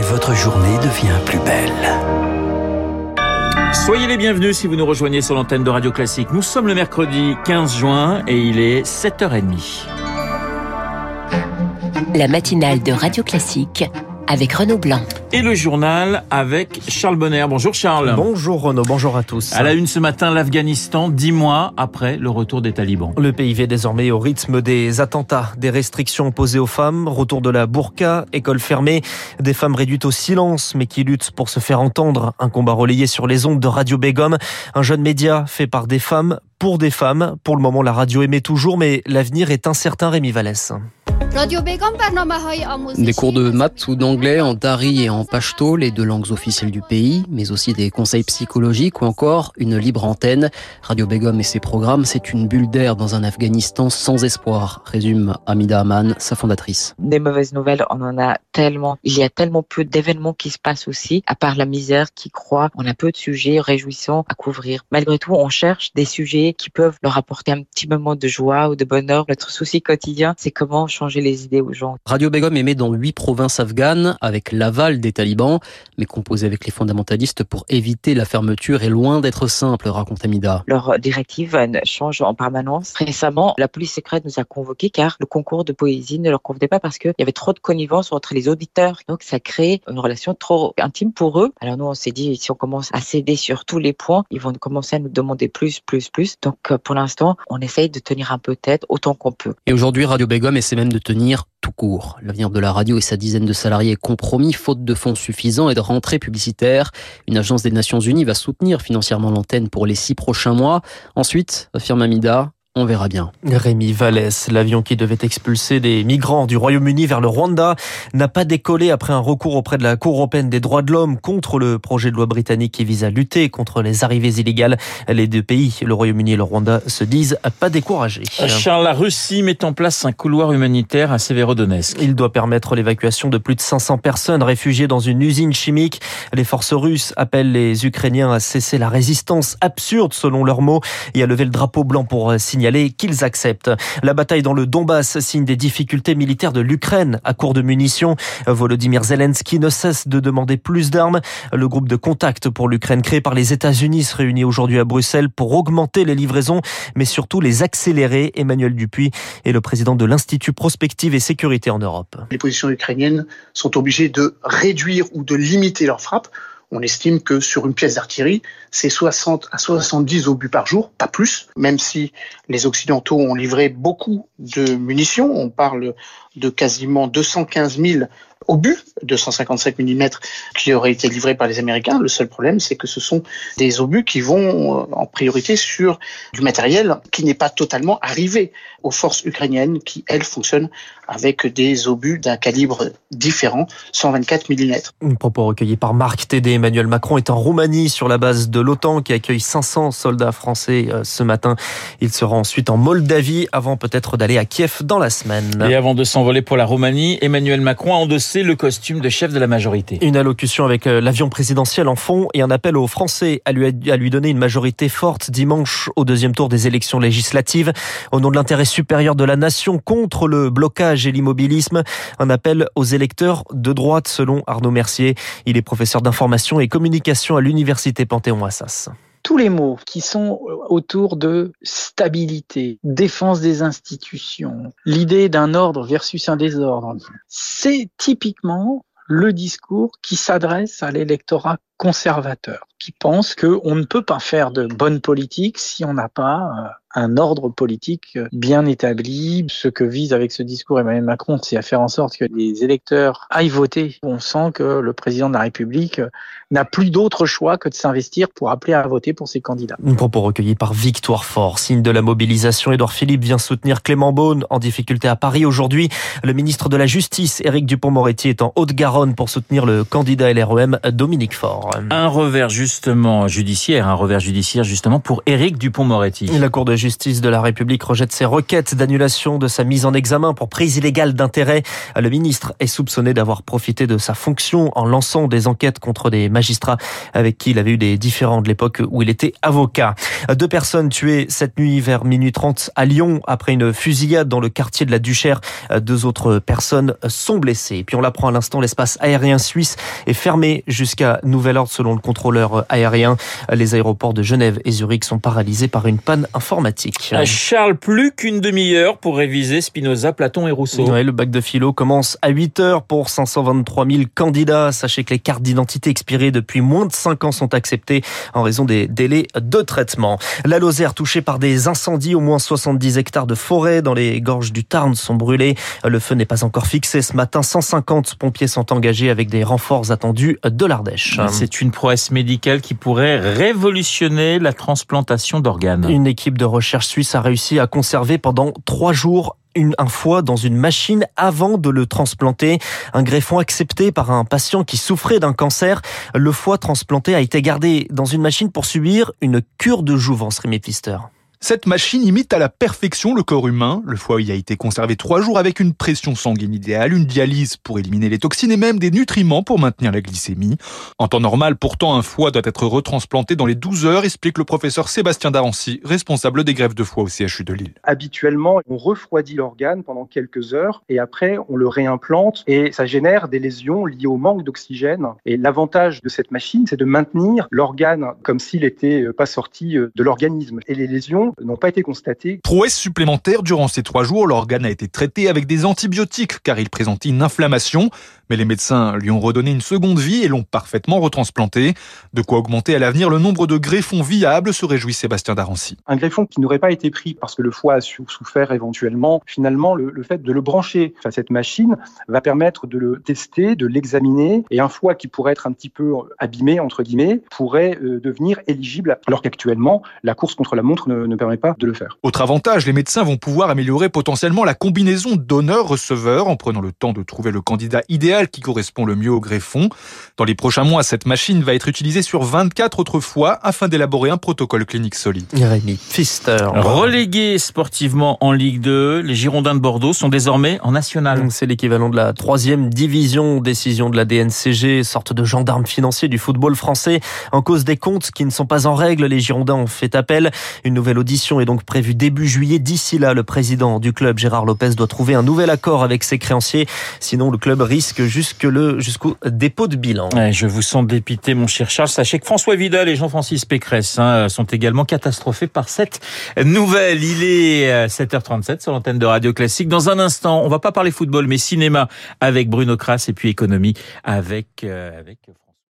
et votre journée devient plus belle. Soyez les bienvenus si vous nous rejoignez sur l'antenne de Radio Classique. Nous sommes le mercredi 15 juin et il est 7h30. La matinale de Radio Classique avec Renaud Blanc. Et le journal avec Charles Bonner. Bonjour Charles. Bonjour Renaud, bonjour à tous. À la une ce matin, l'Afghanistan, dix mois après le retour des talibans. Le pays vit désormais au rythme des attentats, des restrictions posées aux femmes, retour de la burqa, école fermée, des femmes réduites au silence mais qui luttent pour se faire entendre. Un combat relayé sur les ondes de Radio Begum, un jeune média fait par des femmes pour des femmes. Pour le moment, la radio émet toujours, mais l'avenir est incertain, Rémi Vallès. Des cours de maths ou d'anglais en dari et en pashto, les deux langues officielles du pays, mais aussi des conseils psychologiques ou encore une libre antenne. Radio Begum et ses programmes, c'est une bulle d'air dans un Afghanistan sans espoir, résume Amida Aman, sa fondatrice. Des mauvaises nouvelles, on en a tellement. Il y a tellement peu d'événements qui se passent aussi, à part la misère qui croît. On a peu de sujets réjouissants à couvrir. Malgré tout, on cherche des sujets qui peuvent leur apporter un petit moment de joie ou de bonheur. Notre souci quotidien, c'est comment changer les idées aux gens. Radio Begum émet dans huit provinces afghanes avec l'aval des talibans, mais composé avec les fondamentalistes pour éviter la fermeture est loin d'être simple, raconte Amida. Leur directive change en permanence. Récemment, la police secrète nous a convoqués car le concours de poésie ne leur convenait pas parce qu'il y avait trop de connivence entre les auditeurs. Donc ça crée une relation trop intime pour eux. Alors nous, on s'est dit, si on commence à céder sur tous les points, ils vont commencer à nous demander plus, plus, plus. Donc pour l'instant, on essaye de tenir un peu tête autant qu'on peut. Et aujourd'hui, Radio Begum essaie même de tenir tout court. L'avenir de la radio et sa dizaine de salariés est compromis faute de fonds suffisants et de rentrées publicitaires. Une agence des Nations Unies va soutenir financièrement l'antenne pour les six prochains mois. Ensuite, affirme Amida, on verra bien. Rémi Vallès, l'avion qui devait expulser des migrants du Royaume-Uni vers le Rwanda, n'a pas décollé après un recours auprès de la Cour européenne des droits de l'homme contre le projet de loi britannique qui vise à lutter contre les arrivées illégales. Les deux pays, le Royaume-Uni et le Rwanda, se disent pas découragés. Charles, la Russie met en place un couloir humanitaire à Severodonetsk. Il doit permettre l'évacuation de plus de 500 personnes réfugiées dans une usine chimique. Les forces russes appellent les Ukrainiens à cesser la résistance absurde, selon leurs mots, et à lever le drapeau blanc pour signer qu'ils acceptent. La bataille dans le Donbass signe des difficultés militaires de l'Ukraine à court de munitions. Volodymyr Zelensky ne cesse de demander plus d'armes. Le groupe de contact pour l'Ukraine créé par les États-Unis se réunit aujourd'hui à Bruxelles pour augmenter les livraisons, mais surtout les accélérer. Emmanuel Dupuis est le président de l'Institut Prospective et Sécurité en Europe. Les positions ukrainiennes sont obligées de réduire ou de limiter leurs frappes on estime que sur une pièce d'artillerie, c'est 60 à 70 obus par jour, pas plus, même si les Occidentaux ont livré beaucoup de munitions. On parle de quasiment 215 000 obus de 155 mm qui auraient été livrés par les Américains. Le seul problème, c'est que ce sont des obus qui vont euh, en priorité sur du matériel qui n'est pas totalement arrivé aux forces ukrainiennes qui, elles, fonctionnent avec des obus d'un calibre différent, 124 mm. Un propos recueilli par Marc Tédé. Emmanuel Macron est en Roumanie sur la base de l'OTAN qui accueille 500 soldats français euh, ce matin. Il sera ensuite en Moldavie avant peut-être d'aller à Kiev dans la semaine. Et avant de s'envoler pour la Roumanie, Emmanuel Macron a endossé le costume de chef de la majorité. Une allocution avec euh, l'avion présidentiel en fond et un appel aux Français à lui, à lui donner une majorité forte dimanche au deuxième tour des élections législatives au nom de l'intérêt supérieur de la nation contre le blocage et l'immobilisme. Un appel aux électeurs de droite selon Arnaud Mercier. Il est professeur d'information et communication à l'université Panthéon-Assas tous les mots qui sont autour de stabilité, défense des institutions, l'idée d'un ordre versus un désordre, c'est typiquement le discours qui s'adresse à l'électorat conservateur, qui pense qu'on ne peut pas faire de bonne politique si on n'a pas euh, un ordre politique bien établi. Ce que vise avec ce discours Emmanuel Macron, c'est à faire en sorte que les électeurs aillent voter. On sent que le président de la République n'a plus d'autre choix que de s'investir pour appeler à voter pour ses candidats. Un propos recueilli par Victoire Fort. Signe de la mobilisation, Édouard Philippe vient soutenir Clément Beaune en difficulté à Paris aujourd'hui. Le ministre de la Justice, Éric Dupont-Moretti, est en Haute-Garonne pour soutenir le candidat LREM, Dominique Faure. Un revers juste justement judiciaire, un revers judiciaire justement pour Éric Dupont-Moretti. La Cour de justice de la République rejette ses requêtes d'annulation de sa mise en examen pour prise illégale d'intérêt. Le ministre est soupçonné d'avoir profité de sa fonction en lançant des enquêtes contre des magistrats avec qui il avait eu des différends de l'époque où il était avocat. Deux personnes tuées cette nuit vers minuit 30 à Lyon après une fusillade dans le quartier de la Duchère. Deux autres personnes sont blessées. Et puis on l'apprend à l'instant, l'espace aérien suisse est fermé jusqu'à nouvel ordre selon le contrôleur aérien. Les aéroports de Genève et Zurich sont paralysés par une panne informatique. Charles, plus qu'une demi-heure pour réviser Spinoza, Platon et Rousseau. Ouais, le bac de philo commence à 8 heures pour 523 000 candidats. Sachez que les cartes d'identité expirées depuis moins de 5 ans sont acceptées en raison des délais de traitement. La Lozère touchée par des incendies, au moins 70 hectares de forêt dans les gorges du Tarn sont brûlés. Le feu n'est pas encore fixé ce matin. 150 pompiers sont engagés avec des renforts attendus de l'Ardèche. C'est une prouesse médicale qui pourrait révolutionner la transplantation d'organes. Une équipe de recherche suisse a réussi à conserver pendant trois jours un foie dans une machine avant de le transplanter. Un greffon accepté par un patient qui souffrait d'un cancer. Le foie transplanté a été gardé dans une machine pour subir une cure de jouvence, Rémi Pfister. Cette machine imite à la perfection le corps humain. Le foie y a été conservé trois jours avec une pression sanguine idéale, une dialyse pour éliminer les toxines et même des nutriments pour maintenir la glycémie. En temps normal, pourtant, un foie doit être retransplanté dans les 12 heures, explique le professeur Sébastien Darancy, responsable des greffes de foie au CHU de Lille. Habituellement, on refroidit l'organe pendant quelques heures et après, on le réimplante et ça génère des lésions liées au manque d'oxygène. Et l'avantage de cette machine, c'est de maintenir l'organe comme s'il n'était pas sorti de l'organisme. Et les lésions n'ont pas été constatées. Prouesse supplémentaire, durant ces trois jours, l'organe a été traité avec des antibiotiques car il présentait une inflammation. Mais les médecins lui ont redonné une seconde vie et l'ont parfaitement retransplanté. De quoi augmenter à l'avenir le nombre de greffons viables, se réjouit Sébastien Darancy. Un greffon qui n'aurait pas été pris parce que le foie a souffert éventuellement, finalement, le, le fait de le brancher à cette machine va permettre de le tester, de l'examiner. Et un foie qui pourrait être un petit peu abîmé, entre guillemets, pourrait euh, devenir éligible, alors qu'actuellement, la course contre la montre ne, ne permet pas de le faire. Autre avantage, les médecins vont pouvoir améliorer potentiellement la combinaison donneur-receveur en prenant le temps de trouver le candidat idéal qui correspond le mieux au greffon. Dans les prochains mois, cette machine va être utilisée sur 24 autres fois afin d'élaborer un protocole clinique solide. Rémi Pfister. Relégués sportivement en Ligue 2, les Girondins de Bordeaux sont désormais en national. C'est l'équivalent de la troisième division. Décision de la DNCG, sorte de gendarme financier du football français. En cause des comptes qui ne sont pas en règle, les Girondins ont fait appel. Une nouvelle audition est donc prévue début juillet. D'ici là, le président du club, Gérard Lopez, doit trouver un nouvel accord avec ses créanciers. Sinon, le club risque jusque le, jusqu'au dépôt de bilan. Je vous sens dépité, mon cher Charles. Sachez que François Vidal et Jean-Francis Pécresse hein, sont également catastrophés par cette nouvelle. Il est 7h37 sur l'antenne de Radio Classique. Dans un instant, on va pas parler football, mais cinéma avec Bruno Kras et puis économie avec, euh, avec